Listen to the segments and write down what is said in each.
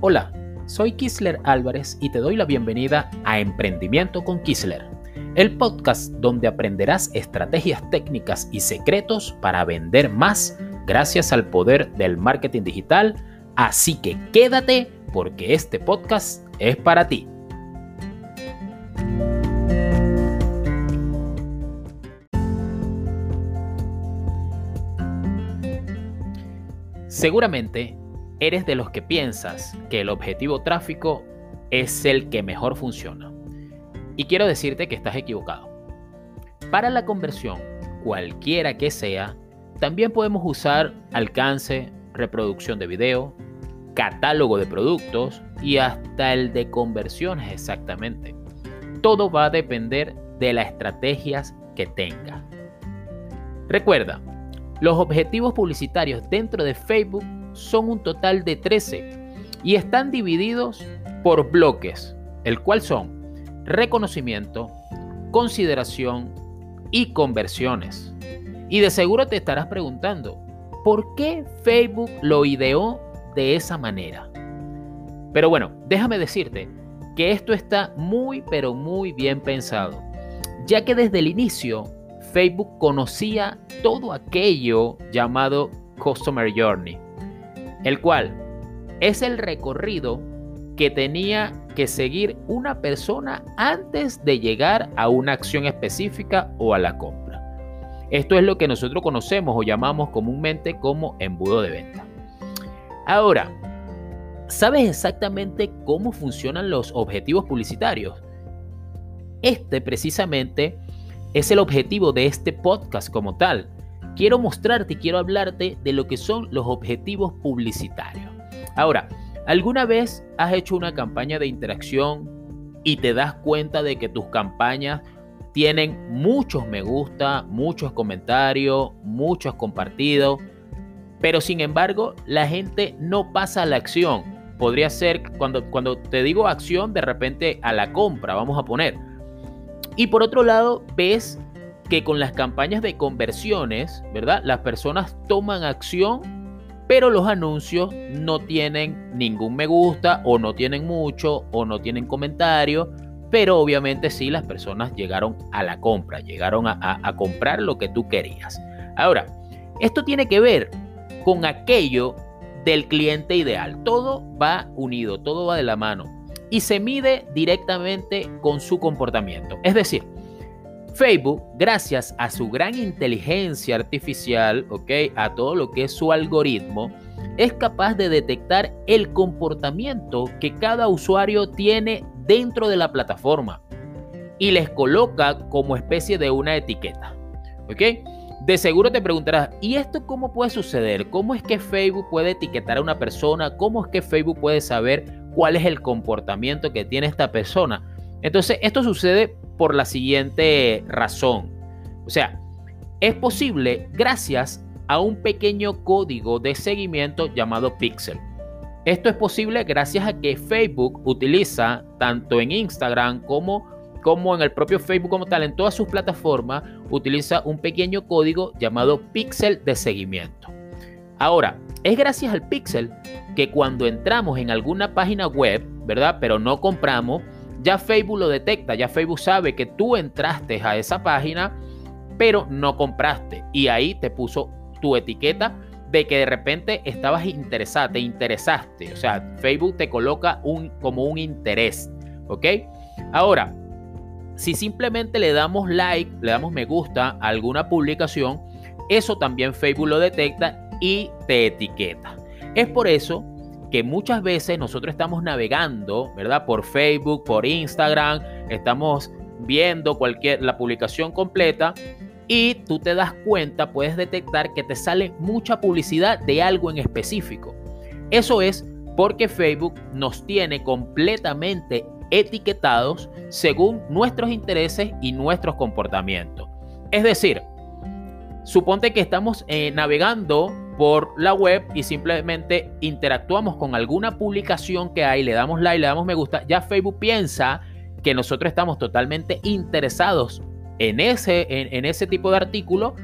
Hola, soy Kisler Álvarez y te doy la bienvenida a Emprendimiento con Kisler, el podcast donde aprenderás estrategias técnicas y secretos para vender más gracias al poder del marketing digital. Así que quédate porque este podcast es para ti. Seguramente eres de los que piensas que el objetivo tráfico es el que mejor funciona. Y quiero decirte que estás equivocado. Para la conversión, cualquiera que sea, también podemos usar alcance, reproducción de video, catálogo de productos y hasta el de conversiones exactamente. Todo va a depender de las estrategias que tenga. Recuerda, los objetivos publicitarios dentro de Facebook son un total de 13 y están divididos por bloques, el cual son reconocimiento, consideración y conversiones. Y de seguro te estarás preguntando, ¿por qué Facebook lo ideó de esa manera? Pero bueno, déjame decirte que esto está muy pero muy bien pensado, ya que desde el inicio Facebook conocía todo aquello llamado Customer Journey el cual es el recorrido que tenía que seguir una persona antes de llegar a una acción específica o a la compra. Esto es lo que nosotros conocemos o llamamos comúnmente como embudo de venta. Ahora, ¿sabes exactamente cómo funcionan los objetivos publicitarios? Este precisamente es el objetivo de este podcast como tal quiero mostrarte y quiero hablarte de lo que son los objetivos publicitarios. Ahora, ¿alguna vez has hecho una campaña de interacción y te das cuenta de que tus campañas tienen muchos me gusta, muchos comentarios, muchos compartidos, pero sin embargo la gente no pasa a la acción? Podría ser cuando, cuando te digo acción, de repente a la compra, vamos a poner. Y por otro lado, ves que con las campañas de conversiones, ¿verdad? Las personas toman acción, pero los anuncios no tienen ningún me gusta o no tienen mucho o no tienen comentario, pero obviamente sí las personas llegaron a la compra, llegaron a, a comprar lo que tú querías. Ahora, esto tiene que ver con aquello del cliente ideal. Todo va unido, todo va de la mano y se mide directamente con su comportamiento. Es decir, Facebook, gracias a su gran inteligencia artificial. A todo lo que es su algoritmo, es capaz de detectar el comportamiento que cada usuario tiene dentro de la plataforma y les coloca como especie de una etiqueta. De seguro te preguntarás, ¿y esto cómo puede suceder? ¿Cómo es que Facebook puede etiquetar a una persona? ¿Cómo es que Facebook puede saber cuál es el comportamiento que tiene esta persona? Entonces, esto sucede por la siguiente razón. O sea, es posible gracias a un pequeño código de seguimiento llamado Pixel. Esto es posible gracias a que Facebook utiliza tanto en Instagram como, como en el propio Facebook como tal, en todas sus plataformas, utiliza un pequeño código llamado Pixel de seguimiento. Ahora, es gracias al Pixel que cuando entramos en alguna página web, ¿verdad? Pero no compramos, ya Facebook lo detecta, ya Facebook sabe que tú entraste a esa página, pero no compraste. Y ahí te puso tu etiqueta de que de repente estabas interesado, te interesaste. O sea, Facebook te coloca un, como un interés. ¿Ok? Ahora, si simplemente le damos like, le damos me gusta a alguna publicación, eso también Facebook lo detecta y te etiqueta. Es por eso que muchas veces nosotros estamos navegando, ¿verdad? Por Facebook, por Instagram, estamos viendo cualquier la publicación completa y tú te das cuenta, puedes detectar que te sale mucha publicidad de algo en específico. Eso es porque Facebook nos tiene completamente etiquetados según nuestros intereses y nuestros comportamientos. Es decir, suponte que estamos eh, navegando por la web y simplemente interactuamos con alguna publicación que hay, le damos like, le damos me gusta, ya Facebook piensa que nosotros estamos totalmente interesados en ese, en, ese tipo de artículo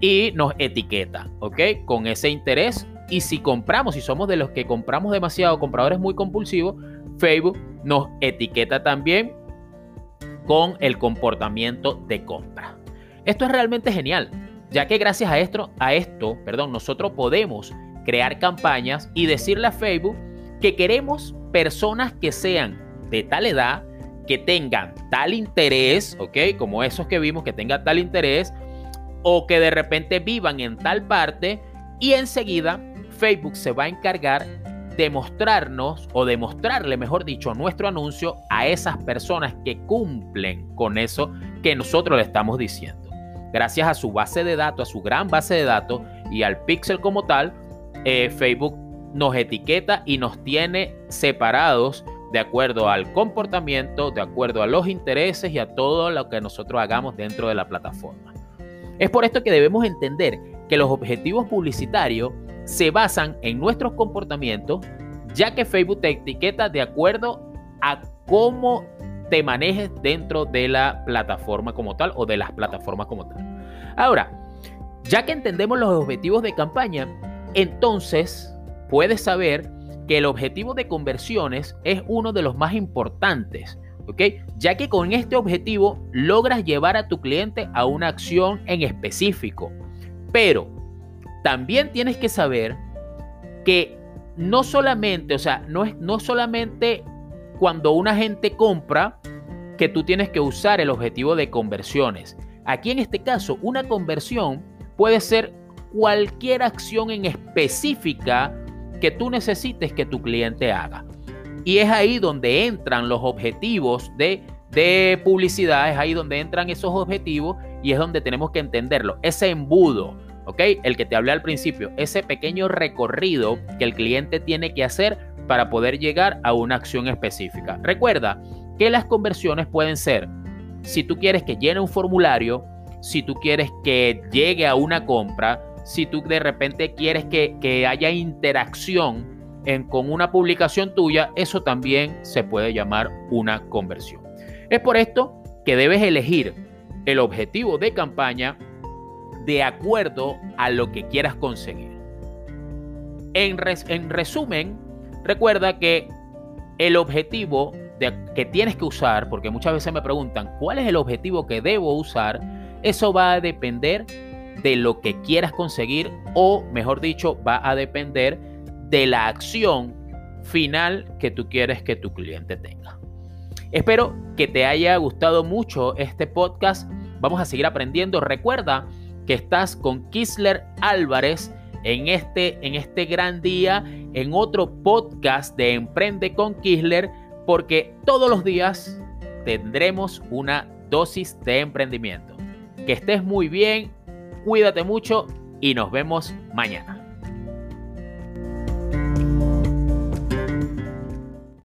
y nos etiqueta, ¿ok? Con ese interés y si compramos, si somos de los que compramos demasiado, compradores muy compulsivos, Facebook nos etiqueta también con el comportamiento de compra. Esto es realmente genial, ya que gracias a esto, a esto, perdón, nosotros podemos crear campañas y decirle a Facebook que queremos personas que sean de tal edad, que tengan tal interés, ¿ok? Como esos que vimos que tengan tal interés, o que de repente vivan en tal parte, y enseguida Facebook se va a encargar de mostrarnos o de mostrarle, mejor dicho, nuestro anuncio a esas personas que cumplen con eso que nosotros le estamos diciendo. Gracias a su base de datos, a su gran base de datos y al pixel como tal, eh, Facebook nos etiqueta y nos tiene separados de acuerdo al comportamiento, de acuerdo a los intereses y a todo lo que nosotros hagamos dentro de la plataforma. Es por esto que debemos entender que los objetivos publicitarios se basan en nuestros comportamientos, ya que Facebook te etiqueta de acuerdo a cómo te manejes dentro de la plataforma como tal o de las plataformas como tal. Ahora, ya que entendemos los objetivos de campaña, entonces puedes saber que el objetivo de conversiones es uno de los más importantes, ¿ok? Ya que con este objetivo logras llevar a tu cliente a una acción en específico. Pero también tienes que saber que no solamente, o sea, no es no solamente cuando una gente compra que tú tienes que usar el objetivo de conversiones. Aquí en este caso, una conversión puede ser cualquier acción en específica que tú necesites que tu cliente haga. Y es ahí donde entran los objetivos de, de publicidad, es ahí donde entran esos objetivos y es donde tenemos que entenderlo. Ese embudo, ¿ok? El que te hablé al principio, ese pequeño recorrido que el cliente tiene que hacer para poder llegar a una acción específica. Recuerda que las conversiones pueden ser, si tú quieres que llene un formulario, si tú quieres que llegue a una compra, si tú de repente quieres que, haya interacción en, con una publicación tuya, eso también se puede llamar una conversión. Es por esto que debes elegir el objetivo de campaña de acuerdo a lo que quieras conseguir. En, en resumen, recuerda que el objetivo de, que tienes que usar, porque muchas veces me preguntan cuál es el objetivo que debo usar, eso va a depender de lo que quieras conseguir o, mejor dicho, va a depender de la acción final que tú quieres que tu cliente tenga. Espero que te haya gustado mucho este podcast. Vamos a seguir aprendiendo. Recuerda que estás con Kisler Álvarez en este, en este gran día, en otro podcast de Emprende con Kisler, porque todos los días tendremos una dosis de emprendimiento. Que estés muy bien, cuídate mucho y nos vemos mañana.